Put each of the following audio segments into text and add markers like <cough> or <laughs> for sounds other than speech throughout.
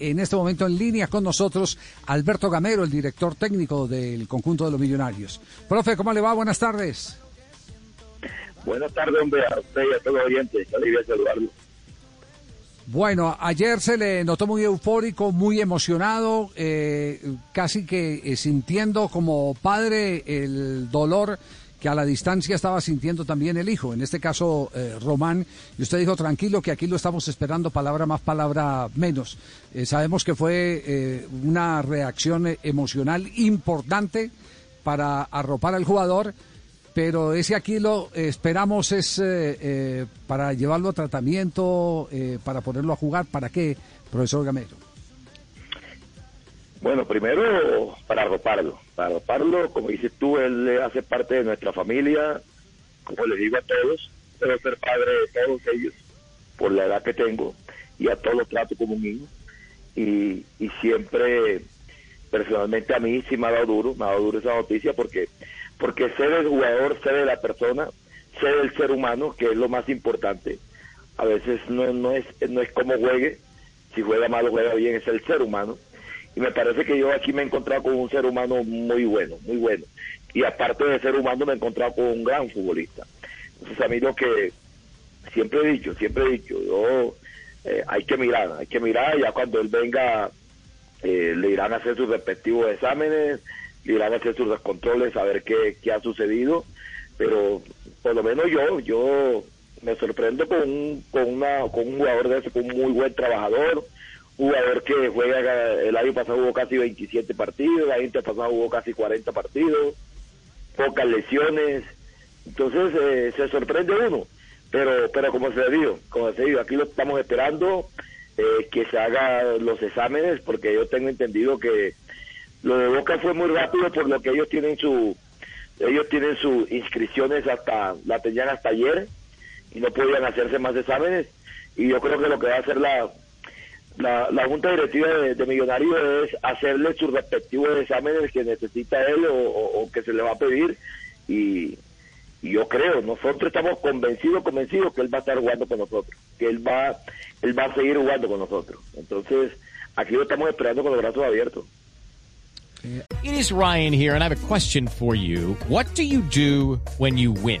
En este momento en línea con nosotros Alberto Gamero, el director técnico del conjunto de los millonarios. Profe, ¿cómo le va? Buenas tardes. Buenas tardes, hombre, a usted y a todos los oyentes. Alegría saludarlo. Bueno, ayer se le notó muy eufórico, muy emocionado, eh, casi que eh, sintiendo como padre el dolor que a la distancia estaba sintiendo también el hijo, en este caso eh, Román, y usted dijo tranquilo que aquí lo estamos esperando, palabra más, palabra menos. Eh, sabemos que fue eh, una reacción emocional importante para arropar al jugador, pero ese aquí lo esperamos es para llevarlo a tratamiento, para ponerlo a jugar, ¿para qué, profesor Gamero? Bueno, primero para arroparlo, para arroparlo, como dices tú, él hace parte de nuestra familia, como le digo a todos, debo ser padre de todos ellos, por la edad que tengo, y a todos los trato como un hijo, y, y siempre, personalmente a mí sí me ha dado duro, me ha dado duro esa noticia, porque, porque sé del jugador, sé de la persona, sé del ser humano, que es lo más importante, a veces no, no, es, no es como juegue, si juega mal o juega bien, es el ser humano, y me parece que yo aquí me he encontrado con un ser humano muy bueno, muy bueno. Y aparte de ser humano me he encontrado con un gran futbolista. Entonces a mí lo que siempre he dicho, siempre he dicho, yo eh, hay que mirar, hay que mirar, ya cuando él venga eh, le irán a hacer sus respectivos exámenes, le irán a hacer sus controles, a ver qué, qué ha sucedido, pero por lo menos yo, yo me sorprendo con un, con una, con un jugador de ese, con un muy buen trabajador, jugador que juega, el año pasado jugó casi 27 partidos, el año pasado jugó casi 40 partidos, pocas lesiones, entonces eh, se sorprende uno, pero pero como se dijo, como se dijo, aquí lo estamos esperando eh, que se hagan los exámenes, porque yo tengo entendido que lo de Boca fue muy rápido por lo que ellos tienen su ellos tienen sus inscripciones hasta la tenían hasta ayer y no podían hacerse más exámenes. Y yo creo que lo que va a hacer la la, la Junta Directiva de, Millonarios es hacerle sus respectivos exámenes que necesita él o, que se le va a pedir y, yo creo, nosotros estamos convencidos, convencidos que él va a estar jugando con nosotros, que él va, él va a seguir jugando con nosotros. Entonces, aquí lo estamos esperando con los brazos abiertos. It is Ryan here and I have a question for you. What do you do when you win?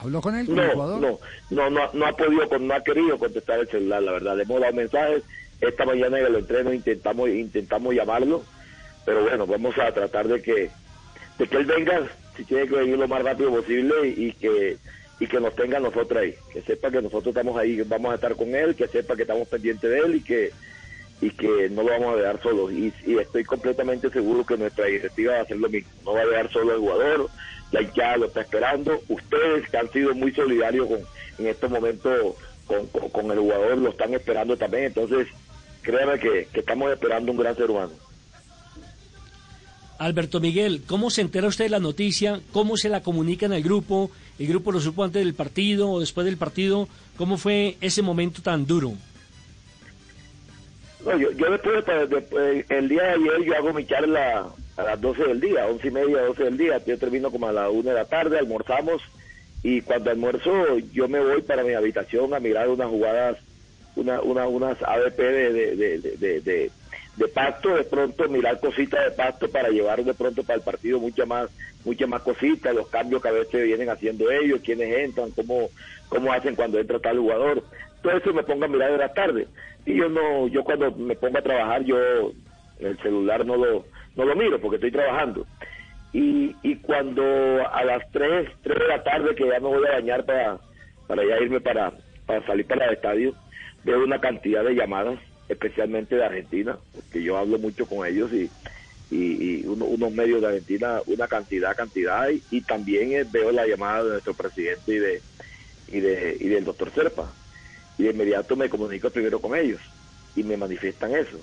¿Habló con él, no, No, no, no, no ha podido, no ha querido contestar el celular, la verdad. Le hemos dado mensajes. Esta mañana en el entreno intentamos, intentamos llamarlo, pero bueno, vamos a tratar de que, de que él venga, si tiene que venir lo más rápido posible y, que y que nos tenga nosotros ahí, que sepa que nosotros estamos ahí, vamos a estar con él, que sepa que estamos pendientes de él y que y que no lo vamos a dejar solo. Y, y, estoy completamente seguro que nuestra directiva va a hacer lo mismo. No va a dejar solo al jugador, la hinchada lo está esperando. Ustedes que han sido muy solidarios con, en estos momentos con, con, el jugador, lo están esperando también. Entonces, créanme que, que estamos esperando un gran ser humano. Alberto Miguel, ¿cómo se entera usted de la noticia? ¿Cómo se la comunica en el grupo? ¿El grupo lo supo antes del partido o después del partido? ¿Cómo fue ese momento tan duro? No, yo, yo después, de, el día de ayer, yo hago mi charla a las 12 del día, 11 y media, 12 del día. Yo termino como a las 1 de la tarde, almorzamos y cuando almuerzo yo me voy para mi habitación a mirar unas jugadas, una, una, unas ABP de, de, de, de, pasto, de pronto mirar cositas de pasto para llevar de pronto para el partido muchas más, muchas más cositas, los cambios que a veces vienen haciendo ellos, quiénes entran, cómo, cómo hacen cuando entra tal jugador. Todo eso me pongo a mirar de la tarde. Y yo no, yo cuando me pongo a trabajar, yo el celular no lo no lo miro porque estoy trabajando. Y, y cuando a las 3, 3 de la tarde que ya me voy a bañar para, para irme para, para salir para el estadio, veo una cantidad de llamadas, especialmente de Argentina, porque yo hablo mucho con ellos y, y, unos medios de Argentina, una cantidad, cantidad, y, también eh, veo la llamada de nuestro presidente y de y, de, y del doctor Serpa. Y de inmediato me comunico primero con ellos y me manifiestan eso.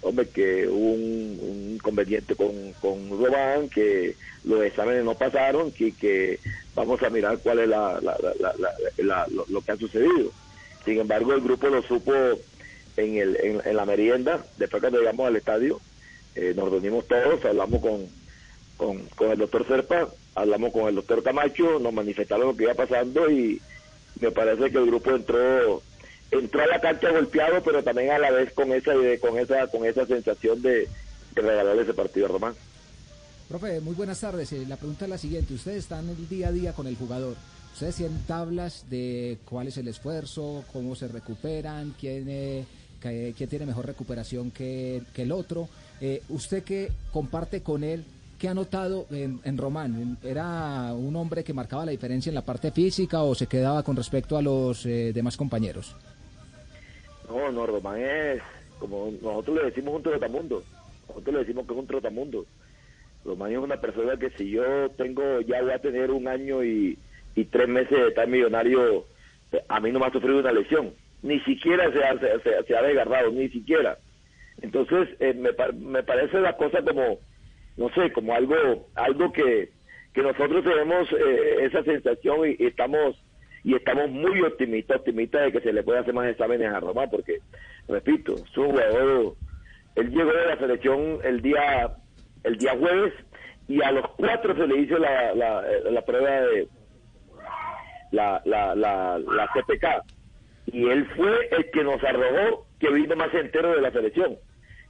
Hombre, que hubo un, inconveniente con, con Román, que los exámenes no pasaron, que, que vamos a mirar cuál es la, lo, que ha sucedido. Sin embargo, el grupo lo supo en, el, en, la merienda, después que llegamos al estadio, eh, nos reunimos todos, hablamos con, con, con el doctor Serpa, hablamos con el doctor Camacho, nos manifestaron lo que iba pasando y me parece que el grupo entró entró a la cancha golpeado, pero también a la vez con esa con esa con esa sensación de, regalarle ese partido a Román. Profe, muy buenas tardes. Eh, la pregunta es la siguiente. Ustedes están el día a día con el jugador. Ustedes tienen tablas de cuál es el esfuerzo, cómo se recuperan, quién, eh, quién tiene mejor recuperación que, que el otro. Eh, usted que comparte con él, ¿qué ha notado en, en, Román? ¿Era un hombre que marcaba la diferencia en la parte física o se quedaba con respecto a los demás compañeros? No, no, Román es, como nosotros le decimos un trotamundo, nosotros le decimos que es un trotamundo. Román es una persona que si yo tengo, ya voy a tener un año y, y tres meses de estar millonario, a mí no me ha sufrido una lesión, ni siquiera se ha, se, se ha desgarrado, ni siquiera. Entonces, eh, me, me parece la cosa como, no sé, como algo, algo que, que nosotros tenemos eh, esa sensación y estamos y estamos muy optimistas, optimistas de que se le pueda hacer más exámenes a Román, porque, repito, es un jugador, él llegó de la selección el día, el día jueves y a los cuatro se le hizo la, la, prueba de la, la, la, la CPK y él fue el que nos arrojó que vino más entero de la selección.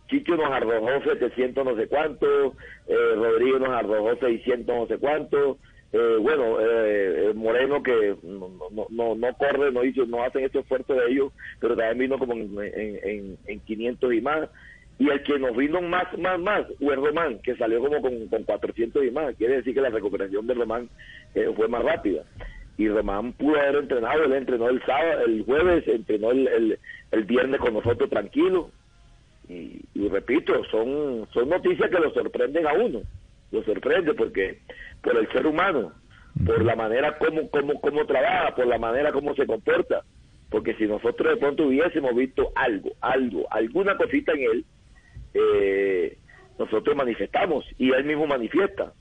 Chicho nos arrojó 700 no sé cuánto, eh, Rodrigo nos arrojó 600 no sé cuánto, eh, bueno, eh, Moreno que no, no, no, corre, no hizo, no hacen este esfuerzo de ellos, pero también vino como en, en, en, 500 y más. Y el que nos vino más, más, más, fue Román, que salió como con, con 400 y más. Quiere decir que la recuperación de Román eh, fue más rápida. Y Román pudo haber entrenado, él entrenó el sábado, el jueves, entrenó el, el, el viernes con nosotros tranquilo. Y, y repito, son, son noticias que lo sorprenden a uno. Lo sorprende porque por el ser humano, por la manera como, como, como trabaja, por la manera como se comporta. Porque si nosotros de pronto hubiésemos visto algo, algo, alguna cosita en él, eh, nosotros manifestamos y él mismo manifiesta.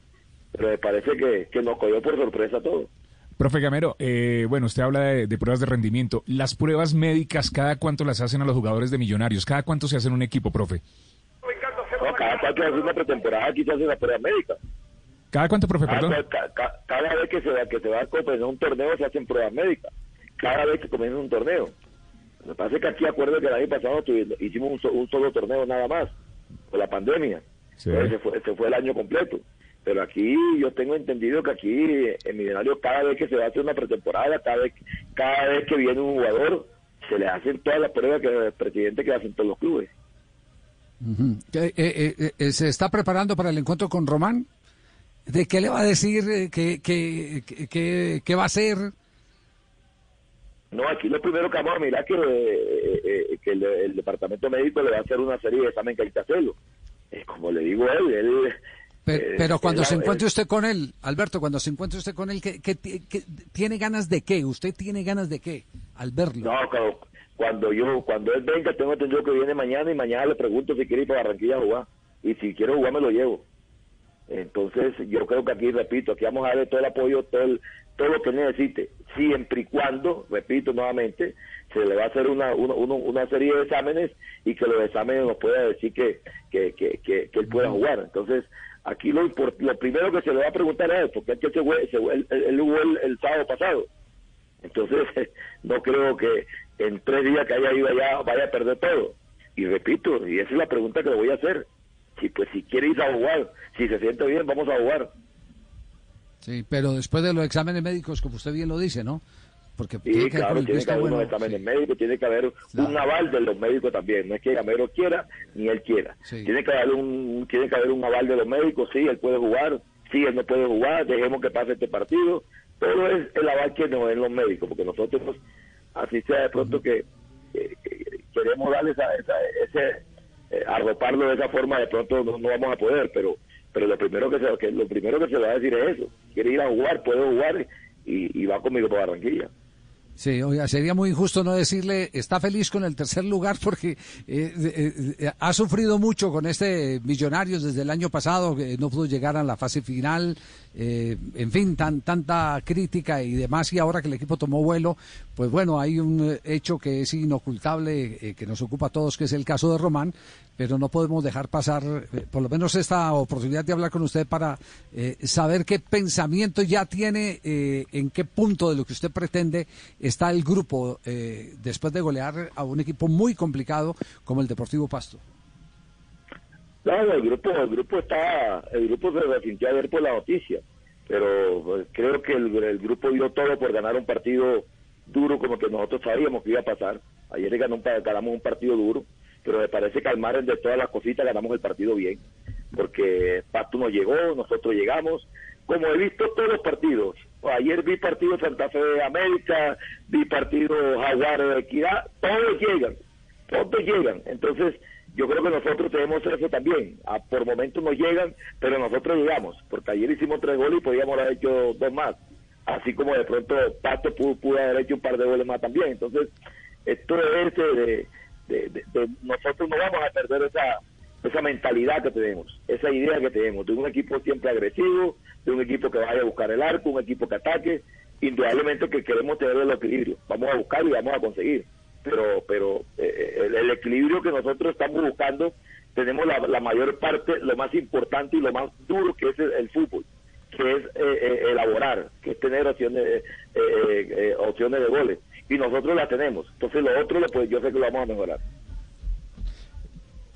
Pero me parece que, que nos cogió por sorpresa todo. Profe Gamero, eh, bueno, usted habla de, pruebas de rendimiento. Las pruebas médicas, ¿cada cuánto las hacen a los jugadores de Millonarios? ¿Cada cuánto se hace en un equipo, profe? No, cada cuánto se hace una pretemporada, aquí se hace la prueba médica. ¿Cada cuánto, profe, perdón? Cada, vez que se, que se va a comenzar un torneo se hacen pruebas médicas. Cada vez que comienza un torneo. Lo que pasa es que aquí acuerdo que el año pasado hicimos un, solo torneo nada más, por la pandemia. se, fue, se fue el año completo. Pero aquí yo tengo entendido que aquí en Millonarios cada vez que se va a hacer una pretemporada, cada vez, cada vez que viene un jugador, se le hacen todas las pruebas que el presidente que hacen todos los clubes. Eh, eh, eh, ¿Se está preparando para el encuentro con Román? ¿De qué le va a decir? ¿Qué, qué, qué, qué va a hacer? No, aquí lo primero que vamos a mirar que, eh, que el, departamento médico le va a hacer una serie de exámenes que hay que hacerlo. Es como le digo a él, él pero, eh, cuando se encuentre usted con él, Alberto, cuando se encuentre usted con él, ¿qué, qué, tiene ganas de qué? ¿Usted tiene ganas de qué al verlo? No, cuando, cuando yo, cuando él venga, tengo entendido que viene mañana y mañana le pregunto si quiere ir para Barranquilla a jugar. Y si quiero jugar, me lo llevo. Entonces, yo creo que aquí, repito, aquí vamos a darle todo el apoyo, todo, el, todo lo que necesite, siempre y cuando, repito nuevamente, se le va a hacer una, una, una serie de exámenes y que los exámenes nos pueda decir que, que, que, que, él pueda jugar. Entonces, aquí lo, lo primero que se le va a preguntar es, ¿por qué es que se, se, él, jugó el, sábado pasado? Entonces, <laughs> no creo que en tres días que haya ido allá vaya a perder todo. Y repito, y esa es la pregunta que le voy a hacer si pues si quiere ir a jugar, si se siente bien, vamos a jugar. Sí, pero después de los exámenes médicos, como usted bien lo dice, ¿no? Porque sí, claro, tiene que haber unos exámenes médicos, tiene que haber un aval de los médicos también. No es que Gamero quiera ni él quiera. Tiene que haber un tiene que haber un aval de los médicos. Sí, él puede jugar. Sí, él no puede jugar. Dejemos que pase este partido. Todo es el aval que nos den los médicos, porque nosotros, así sea de pronto que, queremos darle esa, ese eh, arroparlo de esa forma, de pronto no, vamos a poder, pero pero lo primero que se, que lo primero que se va a decir es eso. Quiere ir a jugar, puede jugar y, y va conmigo para Barranquilla. Sí, oiga, sería muy injusto no decirle, está feliz con el tercer lugar <laughs> porque eh, eh, eh, ha sufrido mucho con este Millonarios desde el año pasado, que no pudo llegar a la fase final, en fin, tan, tanta crítica y demás, y ahora que el equipo tomó vuelo, pues bueno, hay un hecho que es inocultable, que nos ocupa a todos, que es el caso de Román, pero no podemos dejar pasar por lo menos esta oportunidad de hablar con usted para saber qué pensamiento ya tiene, en qué punto de lo que usted pretende está el grupo eh, después de golear a un equipo muy complicado como el Deportivo Pasto? No, el grupo, el grupo está, el grupo se resintió ayer por la noticia, pero pues, creo que el, grupo dio todo por ganar un partido duro como que nosotros sabíamos que iba a pasar. Ayer ganamos un partido duro, pero me parece que al margen de todas las cositas ganamos el partido bien, porque Pasto no llegó, nosotros llegamos, como he visto todos los partidos. Ayer vi partido Santa Fe de América, vi partido Jaguar de Equidad, todos llegan, todos llegan. Entonces, yo creo que nosotros tenemos eso también. A, por momentos nos llegan, pero nosotros llegamos, porque ayer hicimos tres goles y podíamos haber hecho dos más. Así como de pronto Pato pudo, haber hecho un par de goles más también. Entonces, esto es de, de, de nosotros no vamos a perder esa esa mentalidad que tenemos, esa idea que tenemos de un equipo siempre agresivo, de un equipo que vaya a buscar el arco, un equipo que ataque, indudablemente que queremos tener el equilibrio, vamos a buscarlo y vamos a conseguir, pero pero eh, el, equilibrio que nosotros estamos buscando, tenemos la, mayor parte, lo más importante y lo más duro que es el, fútbol, que es eh, eh, elaborar, que es tener opciones, opciones de goles, y nosotros la tenemos, entonces lo otro pues yo sé que lo vamos a mejorar.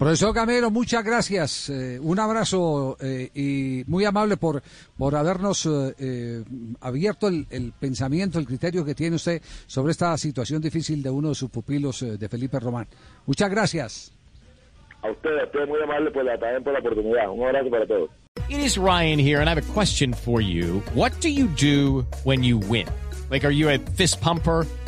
Profesor Gamero, muchas gracias. Eh, un abrazo eh, y muy amable por, por habernos eh, abierto el, pensamiento, el criterio que tiene usted sobre esta situación difícil de uno de sus pupilos, de Felipe Román. Muchas gracias. A usted, a usted muy amable por la, también por la oportunidad. Un abrazo para todos. It is Ryan here and I have a question for you. What do you do when you win? Like, are you a fist pumper?